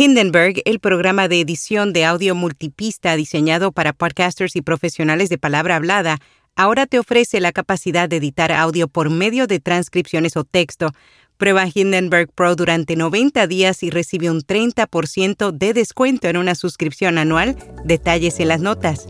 Hindenburg, el programa de edición de audio multipista diseñado para podcasters y profesionales de palabra hablada, ahora te ofrece la capacidad de editar audio por medio de transcripciones o texto. Prueba Hindenburg Pro durante 90 días y recibe un 30% de descuento en una suscripción anual. Detalles en las notas.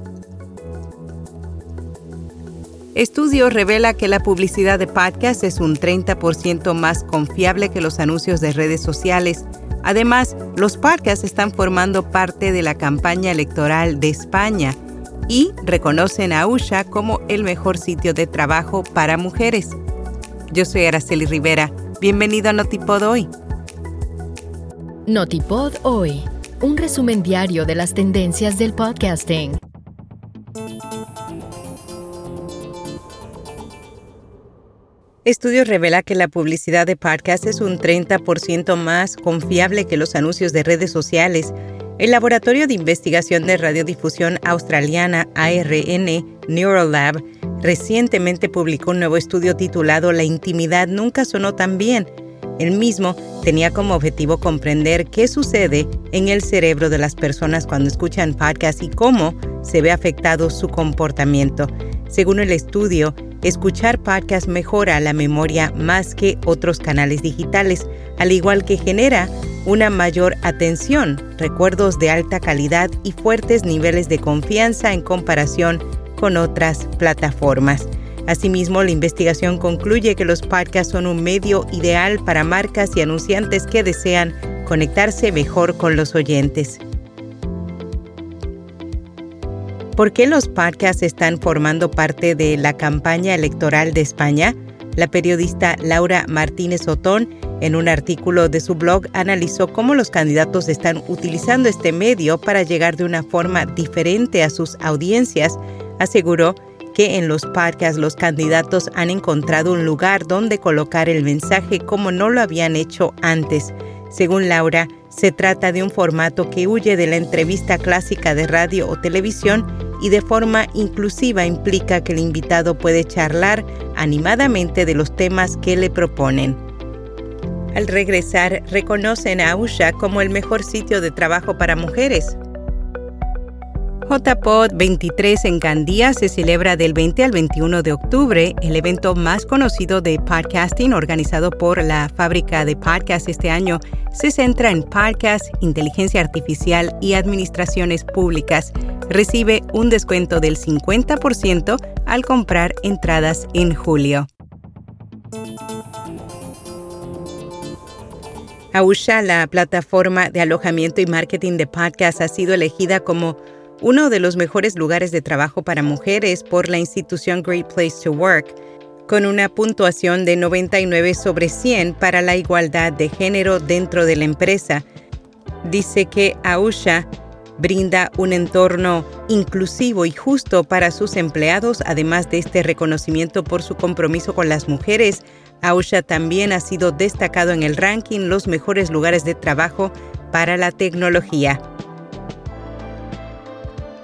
Estudio revela que la publicidad de podcast es un 30% más confiable que los anuncios de redes sociales. Además, los podcasts están formando parte de la campaña electoral de España y reconocen a USHA como el mejor sitio de trabajo para mujeres. Yo soy Araceli Rivera. Bienvenido a Notipod Hoy. Notipod Hoy, un resumen diario de las tendencias del podcasting. Estudio revela que la publicidad de podcast es un 30% más confiable que los anuncios de redes sociales el Laboratorio de Investigación de Radiodifusión Australiana ARN Neurolab recientemente publicó un nuevo estudio titulado La intimidad nunca sonó tan bien. El mismo tenía como objetivo comprender qué sucede en el cerebro de las personas cuando escuchan podcasts y cómo se ve afectado su comportamiento. Según el estudio, escuchar podcasts mejora la memoria más que otros canales digitales, al igual que genera una mayor atención, recuerdos de alta calidad y fuertes niveles de confianza en comparación con otras plataformas. Asimismo, la investigación concluye que los podcasts son un medio ideal para marcas y anunciantes que desean conectarse mejor con los oyentes. ¿Por qué los podcasts están formando parte de la campaña electoral de España? La periodista Laura Martínez Otón en un artículo de su blog analizó cómo los candidatos están utilizando este medio para llegar de una forma diferente a sus audiencias. Aseguró que en los podcasts los candidatos han encontrado un lugar donde colocar el mensaje como no lo habían hecho antes. Según Laura, se trata de un formato que huye de la entrevista clásica de radio o televisión y de forma inclusiva implica que el invitado puede charlar animadamente de los temas que le proponen. Al regresar, reconocen a USHA como el mejor sitio de trabajo para mujeres. JPod 23 en Gandía se celebra del 20 al 21 de octubre, el evento más conocido de podcasting organizado por la fábrica de podcast este año se centra en podcast, inteligencia artificial y administraciones públicas. Recibe un descuento del 50% al comprar entradas en julio. Ausha, la plataforma de alojamiento y marketing de podcast, ha sido elegida como uno de los mejores lugares de trabajo para mujeres por la institución Great Place to Work, con una puntuación de 99 sobre 100 para la igualdad de género dentro de la empresa. Dice que Ausha brinda un entorno inclusivo y justo para sus empleados, además de este reconocimiento por su compromiso con las mujeres. Ausha también ha sido destacado en el ranking Los mejores lugares de trabajo para la tecnología.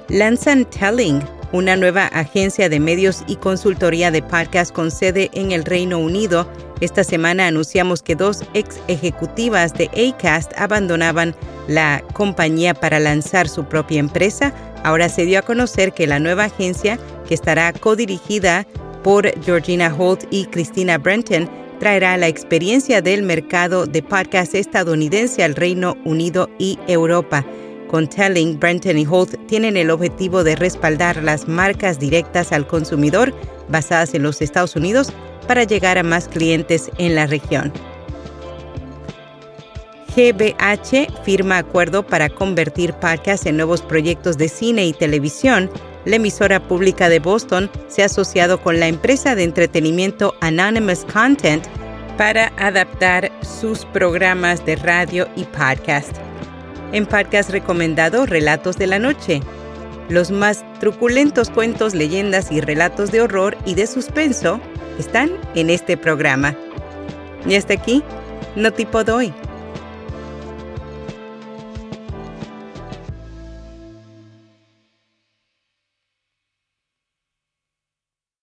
Lanzan Telling, una nueva agencia de medios y consultoría de podcast con sede en el Reino Unido. Esta semana anunciamos que dos ex ejecutivas de ACAST abandonaban la compañía para lanzar su propia empresa. Ahora se dio a conocer que la nueva agencia, que estará codirigida por Georgina Holt y Christina Brenton, traerá la experiencia del mercado de podcast estadounidense al Reino Unido y Europa. Con Telling, Brenton y Holt tienen el objetivo de respaldar las marcas directas al consumidor basadas en los Estados Unidos para llegar a más clientes en la región. GBH firma acuerdo para convertir podcasts en nuevos proyectos de cine y televisión. La emisora pública de Boston se ha asociado con la empresa de entretenimiento Anonymous Content para adaptar sus programas de radio y podcast en podcast recomendado Relatos de la Noche. Los más truculentos cuentos, leyendas y relatos de horror y de suspenso están en este programa. Y hasta aquí, no tipo doy.